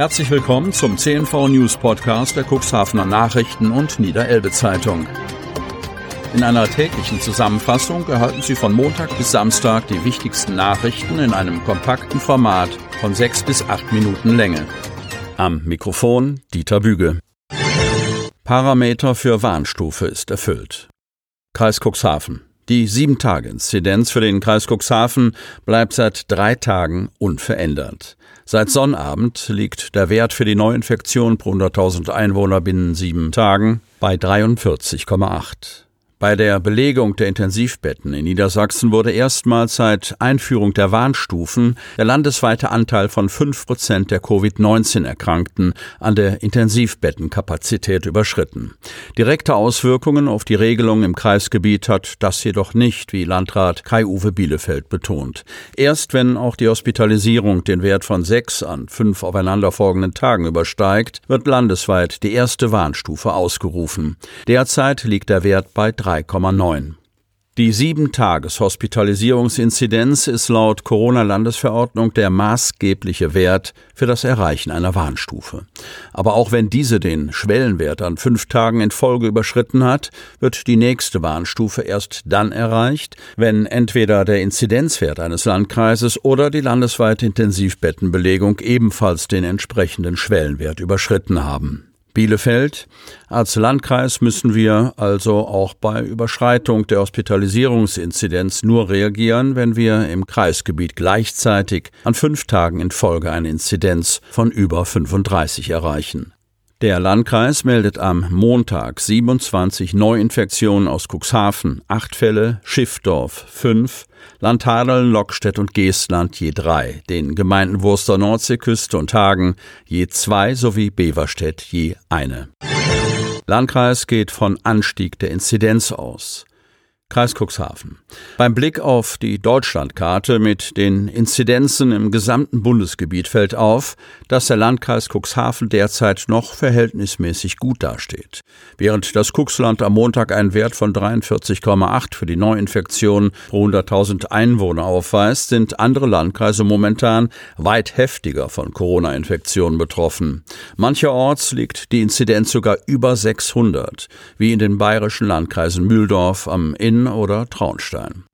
Herzlich willkommen zum CNV News Podcast der Cuxhavener Nachrichten und Niederelbe Zeitung. In einer täglichen Zusammenfassung erhalten Sie von Montag bis Samstag die wichtigsten Nachrichten in einem kompakten Format von sechs bis acht Minuten Länge. Am Mikrofon Dieter Büge. Parameter für Warnstufe ist erfüllt. Kreis Cuxhaven. Die 7-Tage-Inzidenz für den Kreis Cuxhaven bleibt seit drei Tagen unverändert. Seit Sonnabend liegt der Wert für die Neuinfektion pro 100.000 Einwohner binnen sieben Tagen bei 43,8. Bei der Belegung der Intensivbetten in Niedersachsen wurde erstmals seit Einführung der Warnstufen der landesweite Anteil von fünf Prozent der Covid-19-Erkrankten an der Intensivbettenkapazität überschritten. Direkte Auswirkungen auf die Regelung im Kreisgebiet hat das jedoch nicht, wie Landrat Kai-Uwe Bielefeld betont. Erst wenn auch die Hospitalisierung den Wert von sechs an fünf aufeinanderfolgenden Tagen übersteigt, wird landesweit die erste Warnstufe ausgerufen. Derzeit liegt der Wert bei 3,9. Die Sieben-Tages-Hospitalisierungsinzidenz ist laut Corona-Landesverordnung der maßgebliche Wert für das Erreichen einer Warnstufe. Aber auch wenn diese den Schwellenwert an fünf Tagen in Folge überschritten hat, wird die nächste Warnstufe erst dann erreicht, wenn entweder der Inzidenzwert eines Landkreises oder die landesweite Intensivbettenbelegung ebenfalls den entsprechenden Schwellenwert überschritten haben. Bielefeld. Als Landkreis müssen wir also auch bei Überschreitung der Hospitalisierungsinzidenz nur reagieren, wenn wir im Kreisgebiet gleichzeitig an fünf Tagen in Folge eine Inzidenz von über 35 erreichen. Der Landkreis meldet am Montag 27 Neuinfektionen aus Cuxhaven, acht Fälle, Schiffdorf fünf, Landhadeln, Lockstedt und Geestland je drei, den Gemeinden Wurster Nordseeküste und Hagen je zwei sowie Beverstedt je eine. Landkreis geht von Anstieg der Inzidenz aus. Kreis Cuxhaven. Beim Blick auf die Deutschlandkarte mit den Inzidenzen im gesamten Bundesgebiet fällt auf, dass der Landkreis Cuxhaven derzeit noch verhältnismäßig gut dasteht. Während das Cuxland am Montag einen Wert von 43,8 für die Neuinfektion pro 100.000 Einwohner aufweist, sind andere Landkreise momentan weit heftiger von Corona-Infektionen betroffen. Mancherorts liegt die Inzidenz sogar über 600, wie in den bayerischen Landkreisen Mühldorf am Inn oder Traunstein.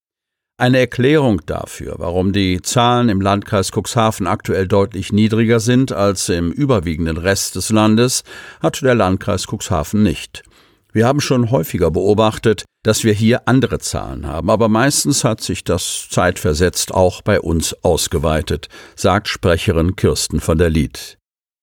Eine Erklärung dafür, warum die Zahlen im Landkreis Cuxhaven aktuell deutlich niedriger sind als im überwiegenden Rest des Landes, hat der Landkreis Cuxhaven nicht. Wir haben schon häufiger beobachtet, dass wir hier andere Zahlen haben, aber meistens hat sich das zeitversetzt auch bei uns ausgeweitet, sagt Sprecherin Kirsten von der Lied.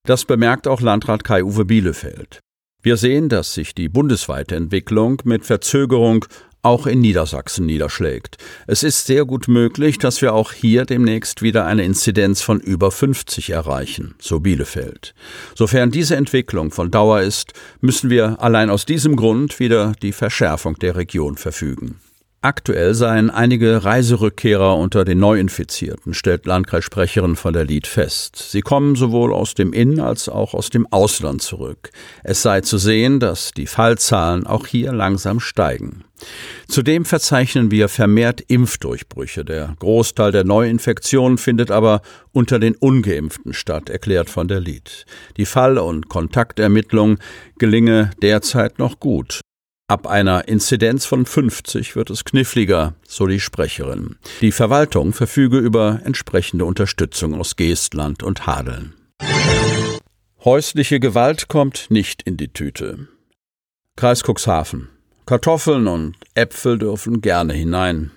Das bemerkt auch Landrat Kai-Uwe Bielefeld. Wir sehen, dass sich die bundesweite Entwicklung mit Verzögerung auch in Niedersachsen niederschlägt. Es ist sehr gut möglich, dass wir auch hier demnächst wieder eine Inzidenz von über 50 erreichen, so Bielefeld. Sofern diese Entwicklung von Dauer ist, müssen wir allein aus diesem Grund wieder die Verschärfung der Region verfügen. Aktuell seien einige Reiserückkehrer unter den Neuinfizierten, stellt Landkreissprecherin von der Lied fest. Sie kommen sowohl aus dem In- als auch aus dem Ausland zurück. Es sei zu sehen, dass die Fallzahlen auch hier langsam steigen. Zudem verzeichnen wir vermehrt Impfdurchbrüche. Der Großteil der Neuinfektionen findet aber unter den Ungeimpften statt, erklärt von der Lied. Die Fall- und Kontaktermittlung gelinge derzeit noch gut. Ab einer Inzidenz von 50 wird es kniffliger, so die Sprecherin. Die Verwaltung verfüge über entsprechende Unterstützung aus Geestland und Hadeln. Häusliche Gewalt kommt nicht in die Tüte. Kreis Cuxhaven. Kartoffeln und Äpfel dürfen gerne hinein.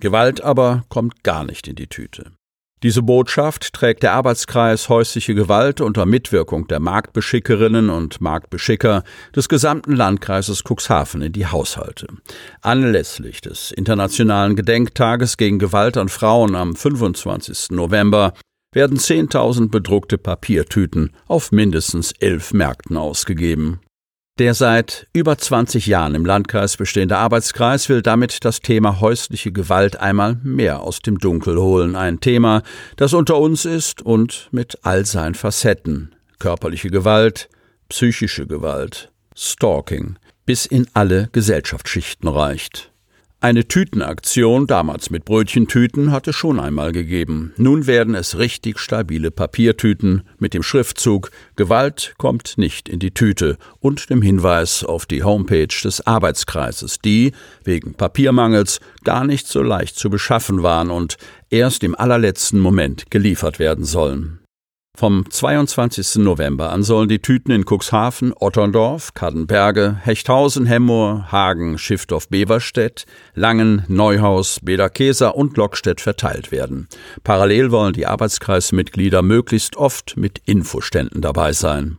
Gewalt aber kommt gar nicht in die Tüte. Diese Botschaft trägt der Arbeitskreis Häusliche Gewalt unter Mitwirkung der Marktbeschickerinnen und Marktbeschicker des gesamten Landkreises Cuxhaven in die Haushalte. Anlässlich des Internationalen Gedenktages gegen Gewalt an Frauen am 25. November werden 10.000 bedruckte Papiertüten auf mindestens elf Märkten ausgegeben. Der seit über 20 Jahren im Landkreis bestehende Arbeitskreis will damit das Thema häusliche Gewalt einmal mehr aus dem Dunkel holen. Ein Thema, das unter uns ist und mit all seinen Facetten. Körperliche Gewalt, psychische Gewalt, Stalking, bis in alle Gesellschaftsschichten reicht. Eine Tütenaktion, damals mit Brötchentüten, hatte schon einmal gegeben. Nun werden es richtig stabile Papiertüten mit dem Schriftzug Gewalt kommt nicht in die Tüte und dem Hinweis auf die Homepage des Arbeitskreises, die, wegen Papiermangels, gar nicht so leicht zu beschaffen waren und erst im allerletzten Moment geliefert werden sollen. Vom 22. November an sollen die Tüten in Cuxhaven, Otterndorf, Kadenberge, Hechthausen, Hemmoor, Hagen, Schiffdorf-Beverstedt, Langen, Neuhaus, Bederkeser und Lockstedt verteilt werden. Parallel wollen die Arbeitskreismitglieder möglichst oft mit Infoständen dabei sein.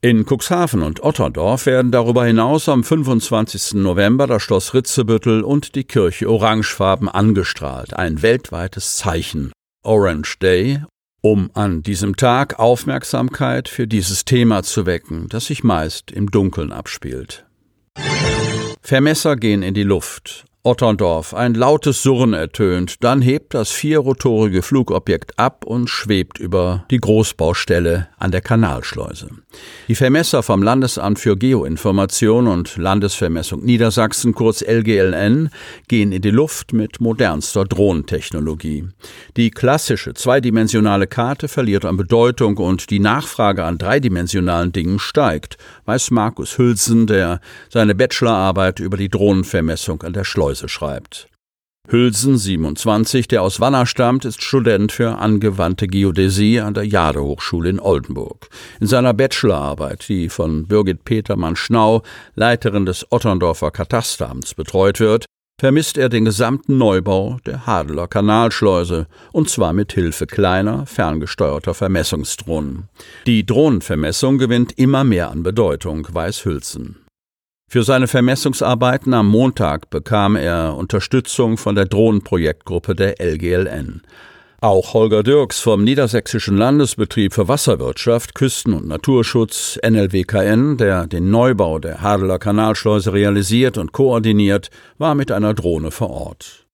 In Cuxhaven und Otterndorf werden darüber hinaus am 25. November das Schloss Ritzebüttel und die Kirche orangefarben angestrahlt, ein weltweites Zeichen. Orange Day um an diesem Tag Aufmerksamkeit für dieses Thema zu wecken, das sich meist im Dunkeln abspielt. Vermesser gehen in die Luft. Otterndorf. Ein lautes Surren ertönt, dann hebt das vierrotorige Flugobjekt ab und schwebt über die Großbaustelle an der Kanalschleuse. Die Vermesser vom Landesamt für Geoinformation und Landesvermessung Niedersachsen, kurz LGLN, gehen in die Luft mit modernster Drohnentechnologie. Die klassische zweidimensionale Karte verliert an Bedeutung und die Nachfrage an dreidimensionalen Dingen steigt, weiß Markus Hülsen, der seine Bachelorarbeit über die Drohnenvermessung an der Schleuse Börse schreibt. Hülsen, 27, der aus Wanner stammt, ist Student für angewandte Geodäsie an der Jade-Hochschule in Oldenburg. In seiner Bachelorarbeit, die von Birgit Petermann-Schnau, Leiterin des Otterndorfer Katasteramts, betreut wird, vermisst er den gesamten Neubau der Hadeler Kanalschleuse, und zwar mit Hilfe kleiner, ferngesteuerter Vermessungsdrohnen. Die Drohnenvermessung gewinnt immer mehr an Bedeutung, weiß Hülsen. Für seine Vermessungsarbeiten am Montag bekam er Unterstützung von der Drohnenprojektgruppe der LGLN. Auch Holger Dirks vom Niedersächsischen Landesbetrieb für Wasserwirtschaft, Küsten- und Naturschutz NLWKN, der den Neubau der Hadeler Kanalschleuse realisiert und koordiniert, war mit einer Drohne vor Ort.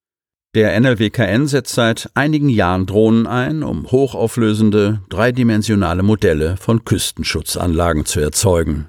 Der NLWKN setzt seit einigen Jahren Drohnen ein, um hochauflösende, dreidimensionale Modelle von Küstenschutzanlagen zu erzeugen.